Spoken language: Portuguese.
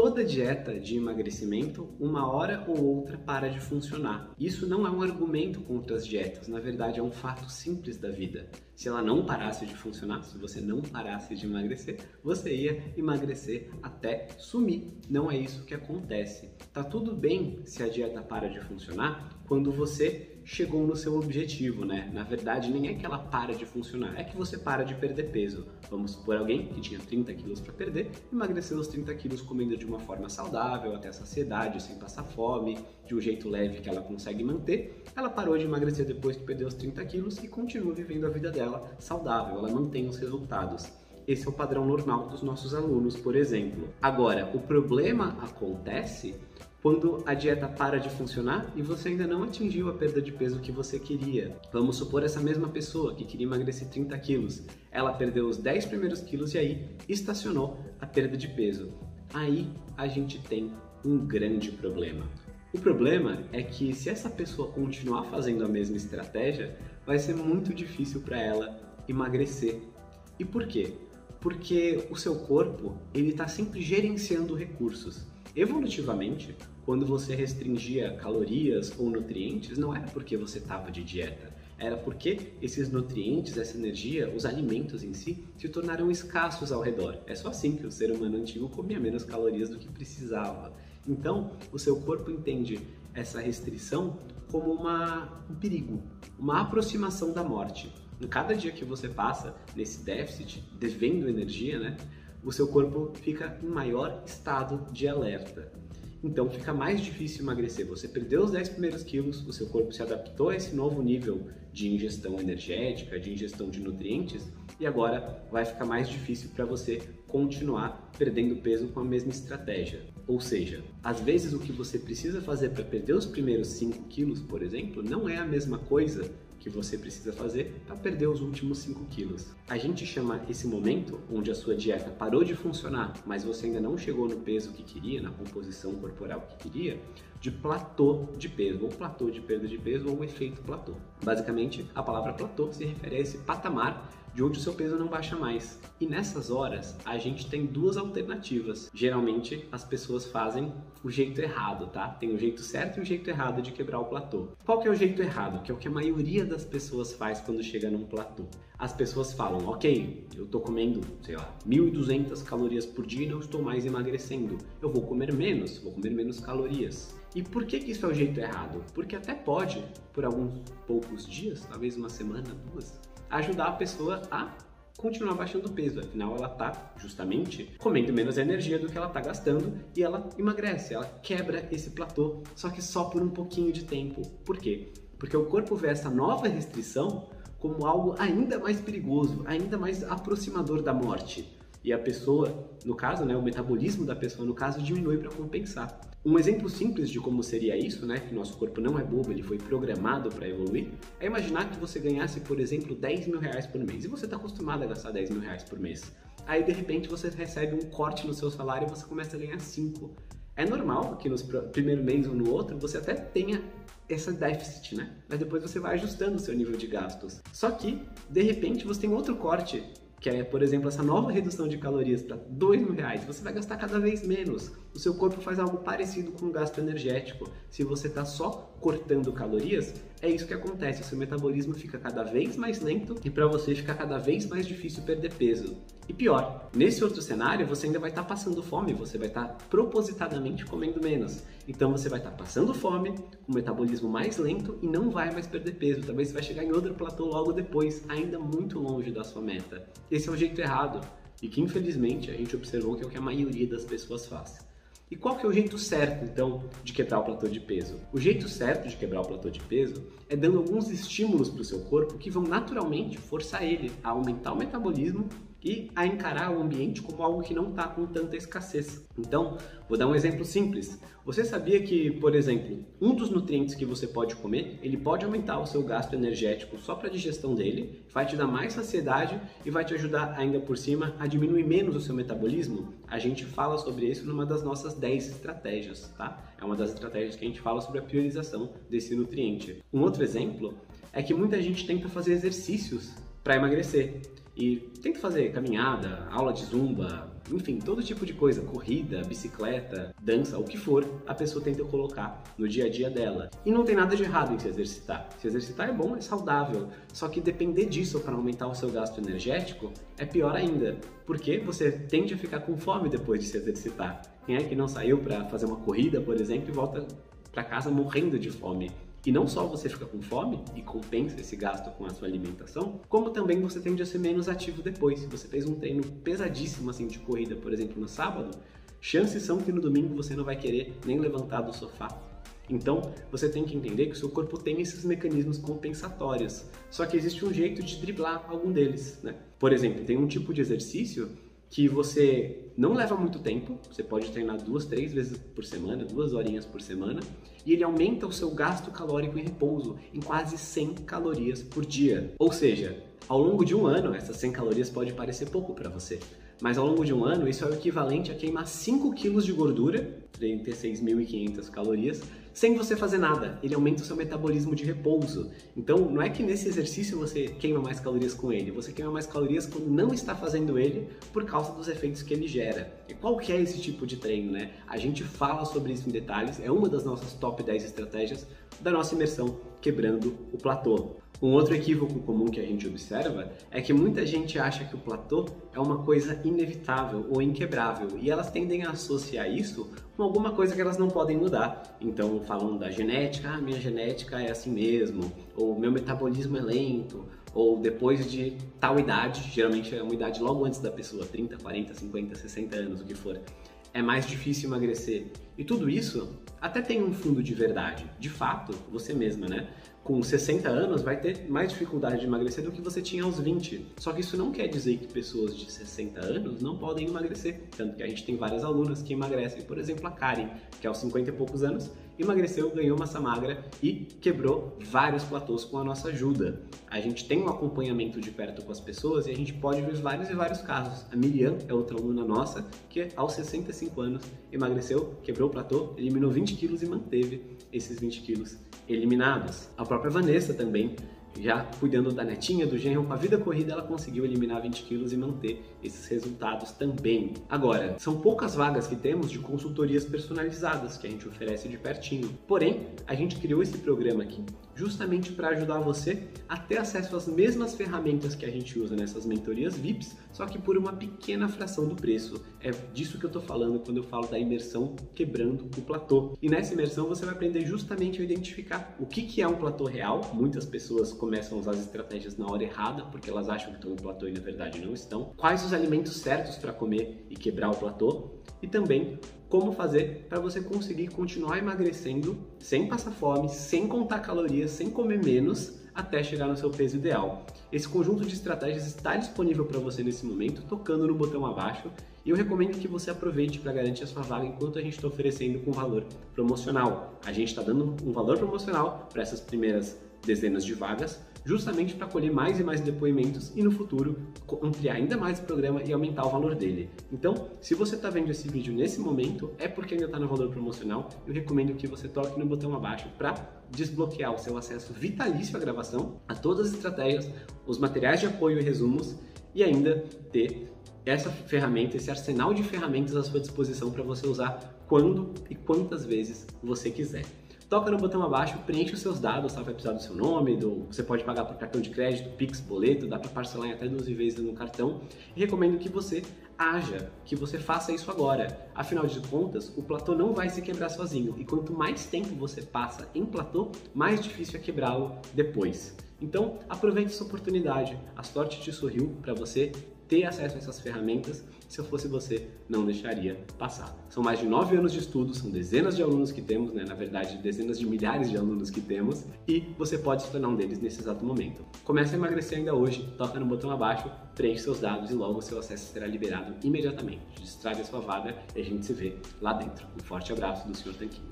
toda dieta de emagrecimento, uma hora ou outra para de funcionar. Isso não é um argumento contra as dietas, na verdade é um fato simples da vida. Se ela não parasse de funcionar, se você não parasse de emagrecer, você ia emagrecer até sumir. Não é isso que acontece. Tá tudo bem se a dieta para de funcionar quando você chegou no seu objetivo, né? Na verdade, nem é que ela para de funcionar, é que você para de perder peso. Vamos supor alguém que tinha 30 quilos para perder, emagreceu os 30 quilos comendo de uma forma saudável, até saciedade, sem passar fome, de um jeito leve que ela consegue manter. Ela parou de emagrecer depois que perdeu os 30 quilos e continua vivendo a vida dela saudável, ela mantém os resultados. Esse é o padrão normal dos nossos alunos, por exemplo. Agora, o problema acontece quando a dieta para de funcionar e você ainda não atingiu a perda de peso que você queria. Vamos supor essa mesma pessoa que queria emagrecer 30 quilos, ela perdeu os 10 primeiros quilos e aí estacionou a perda de peso. Aí a gente tem um grande problema. O problema é que se essa pessoa continuar fazendo a mesma estratégia, vai ser muito difícil para ela emagrecer. E por quê? Porque o seu corpo ele está sempre gerenciando recursos. Evolutivamente, quando você restringia calorias ou nutrientes, não era porque você estava de dieta, era porque esses nutrientes, essa energia, os alimentos em si, se tornaram escassos ao redor. É só assim que o ser humano antigo comia menos calorias do que precisava. Então, o seu corpo entende essa restrição como uma, um perigo, uma aproximação da morte. Em cada dia que você passa nesse déficit, devendo energia, né, o seu corpo fica em maior estado de alerta. Então fica mais difícil emagrecer. Você perdeu os 10 primeiros quilos, o seu corpo se adaptou a esse novo nível de ingestão energética, de ingestão de nutrientes, e agora vai ficar mais difícil para você continuar perdendo peso com a mesma estratégia. Ou seja, às vezes o que você precisa fazer para perder os primeiros 5 quilos, por exemplo, não é a mesma coisa que você precisa fazer para perder os últimos 5 quilos. A gente chama esse momento onde a sua dieta parou de funcionar, mas você ainda não chegou no peso que queria, na composição corporal que queria, de platô de peso, ou platô de perda de peso, ou efeito platô. Basicamente, a palavra platô se refere a esse patamar de onde o seu peso não baixa mais. E nessas horas, a gente tem duas alternativas. Geralmente, as pessoas fazem o jeito errado, tá? Tem o jeito certo e o jeito errado de quebrar o platô. Qual que é o jeito errado? Que é o que a maioria das pessoas faz quando chega num platô. As pessoas falam, ok, eu tô comendo, sei lá, 1.200 calorias por dia e não estou mais emagrecendo. Eu vou comer menos, vou comer menos calorias. E por que, que isso é o jeito errado? Porque até pode, por alguns poucos dias, talvez uma semana, duas, ajudar a pessoa a continuar baixando peso. Afinal, ela está justamente comendo menos energia do que ela está gastando e ela emagrece, ela quebra esse platô, só que só por um pouquinho de tempo. Por quê? Porque o corpo vê essa nova restrição como algo ainda mais perigoso, ainda mais aproximador da morte. E a pessoa, no caso, né, o metabolismo da pessoa, no caso, diminui para compensar. Um exemplo simples de como seria isso, né, que nosso corpo não é bobo, ele foi programado para evoluir, é imaginar que você ganhasse, por exemplo, 10 mil reais por mês e você está acostumado a gastar 10 mil reais por mês. Aí de repente você recebe um corte no seu salário e você começa a ganhar 5. É normal que no primeiro mês ou no outro você até tenha essa déficit, né? Mas depois você vai ajustando o seu nível de gastos. Só que, de repente, você tem outro corte que é, por exemplo, essa nova redução de calorias para dois mil reais, você vai gastar cada vez menos. O seu corpo faz algo parecido com um gasto energético. Se você está só cortando calorias, é isso que acontece. O seu metabolismo fica cada vez mais lento e para você fica cada vez mais difícil perder peso. E pior, nesse outro cenário, você ainda vai estar tá passando fome, você vai estar tá propositadamente comendo menos. Então você vai estar tá passando fome, com o metabolismo mais lento e não vai mais perder peso. Talvez você vai chegar em outro platô logo depois, ainda muito longe da sua meta. Esse é o jeito errado e que infelizmente a gente observou que é o que a maioria das pessoas faz. E qual que é o jeito certo, então, de quebrar o platô de peso? O jeito certo de quebrar o platô de peso é dando alguns estímulos para o seu corpo que vão naturalmente forçar ele a aumentar o metabolismo e a encarar o ambiente como algo que não está com tanta escassez. Então, vou dar um exemplo simples. Você sabia que, por exemplo, um dos nutrientes que você pode comer, ele pode aumentar o seu gasto energético só para a digestão dele, vai te dar mais saciedade e vai te ajudar ainda por cima a diminuir menos o seu metabolismo? A gente fala sobre isso numa das nossas 10 estratégias, tá? É uma das estratégias que a gente fala sobre a priorização desse nutriente. Um outro exemplo é que muita gente tenta fazer exercícios para emagrecer. E tenta fazer caminhada, aula de zumba, enfim, todo tipo de coisa, corrida, bicicleta, dança, o que for, a pessoa tenta colocar no dia a dia dela. E não tem nada de errado em se exercitar. Se exercitar é bom, é saudável. Só que depender disso para aumentar o seu gasto energético é pior ainda, porque você tende a ficar com fome depois de se exercitar. Quem é que não saiu para fazer uma corrida, por exemplo, e volta para casa morrendo de fome? E não só você fica com fome e compensa esse gasto com a sua alimentação, como também você tende a ser menos ativo depois. Se você fez um treino pesadíssimo assim de corrida, por exemplo, no sábado, chances são que no domingo você não vai querer nem levantar do sofá. Então, você tem que entender que o seu corpo tem esses mecanismos compensatórios. Só que existe um jeito de driblar algum deles, né? Por exemplo, tem um tipo de exercício que você não leva muito tempo, você pode treinar duas, três vezes por semana, duas horinhas por semana, e ele aumenta o seu gasto calórico em repouso em quase 100 calorias por dia. Ou seja, ao longo de um ano, essas 100 calorias pode parecer pouco para você, mas ao longo de um ano isso é o equivalente a queimar 5 kg de gordura, 36.500 calorias, sem você fazer nada. Ele aumenta o seu metabolismo de repouso. Então, não é que nesse exercício você queima mais calorias com ele, você queima mais calorias quando não está fazendo ele por causa dos efeitos que ele gera. E qual que é esse tipo de treino, né? A gente fala sobre isso em detalhes, é uma das nossas top 10 estratégias da nossa imersão Quebrando o Platô. Um outro equívoco comum que a gente observa é que muita gente acha que o platô é uma coisa inevitável ou inquebrável e elas tendem a associar isso com alguma coisa que elas não podem mudar. Então falam da genética, ah, minha genética é assim mesmo, ou meu metabolismo é lento, ou depois de tal idade, geralmente é uma idade logo antes da pessoa, 30, 40, 50, 60 anos, o que for, é mais difícil emagrecer. E tudo isso até tem um fundo de verdade. De fato, você mesma, né? Com 60 anos vai ter mais dificuldade de emagrecer do que você tinha aos 20. Só que isso não quer dizer que pessoas de 60 anos não podem emagrecer. Tanto que a gente tem várias alunas que emagrecem. Por exemplo, a Karen, que aos 50 e poucos anos emagreceu, ganhou massa magra e quebrou vários platôs com a nossa ajuda. A gente tem um acompanhamento de perto com as pessoas e a gente pode ver vários e vários casos. A Miriam é outra aluna nossa que aos 65 anos emagreceu, quebrou o platô, eliminou 20 quilos e manteve esses 20 quilos eliminados. A própria Vanessa também já cuidando da netinha, do genro, com a vida corrida ela conseguiu eliminar 20 quilos e manter esses resultados também. Agora, são poucas vagas que temos de consultorias personalizadas que a gente oferece de pertinho. Porém, a gente criou esse programa aqui justamente para ajudar você a ter acesso às mesmas ferramentas que a gente usa nessas mentorias VIPs, só que por uma pequena fração do preço. É disso que eu estou falando quando eu falo da imersão quebrando o platô. E nessa imersão você vai aprender justamente a identificar o que, que é um platô real. Muitas pessoas começam a usar as estratégias na hora errada, porque elas acham que estão em platô e na verdade não estão. Quais os alimentos certos para comer e quebrar o platô? E também como fazer para você conseguir continuar emagrecendo sem passar fome, sem contar calorias, sem comer menos até chegar no seu peso ideal. Esse conjunto de estratégias está disponível para você nesse momento, tocando no botão abaixo, e eu recomendo que você aproveite para garantir a sua vaga enquanto a gente está oferecendo com valor promocional. A gente está dando um valor promocional para essas primeiras dezenas de vagas, justamente para colher mais e mais depoimentos e no futuro ampliar ainda mais o programa e aumentar o valor dele. Então, se você está vendo esse vídeo nesse momento, é porque ainda está no valor promocional. Eu recomendo que você toque no botão abaixo para desbloquear o seu acesso vitalício à gravação, a todas as estratégias, os materiais de apoio e resumos e ainda ter essa ferramenta, esse arsenal de ferramentas à sua disposição para você usar quando e quantas vezes você quiser toca no botão abaixo, preenche os seus dados, tá? vai precisar do seu nome, do... você pode pagar por cartão de crédito, Pix, boleto, dá para parcelar em até 12 vezes no cartão. E recomendo que você haja, que você faça isso agora. Afinal de contas, o platô não vai se quebrar sozinho, e quanto mais tempo você passa em platô, mais difícil é quebrá-lo depois. Então, aproveite essa oportunidade. A sorte te sorriu para você ter acesso a essas ferramentas. Se eu fosse você, não deixaria passar. São mais de nove anos de estudo, são dezenas de alunos que temos, né? na verdade, dezenas de milhares de alunos que temos, e você pode se tornar um deles nesse exato momento. Comece a emagrecer ainda hoje, toca no botão abaixo, preenche seus dados e logo seu acesso será liberado imediatamente. Destrave a sua vaga e a gente se vê lá dentro. Um forte abraço do Sr. Tanquinho.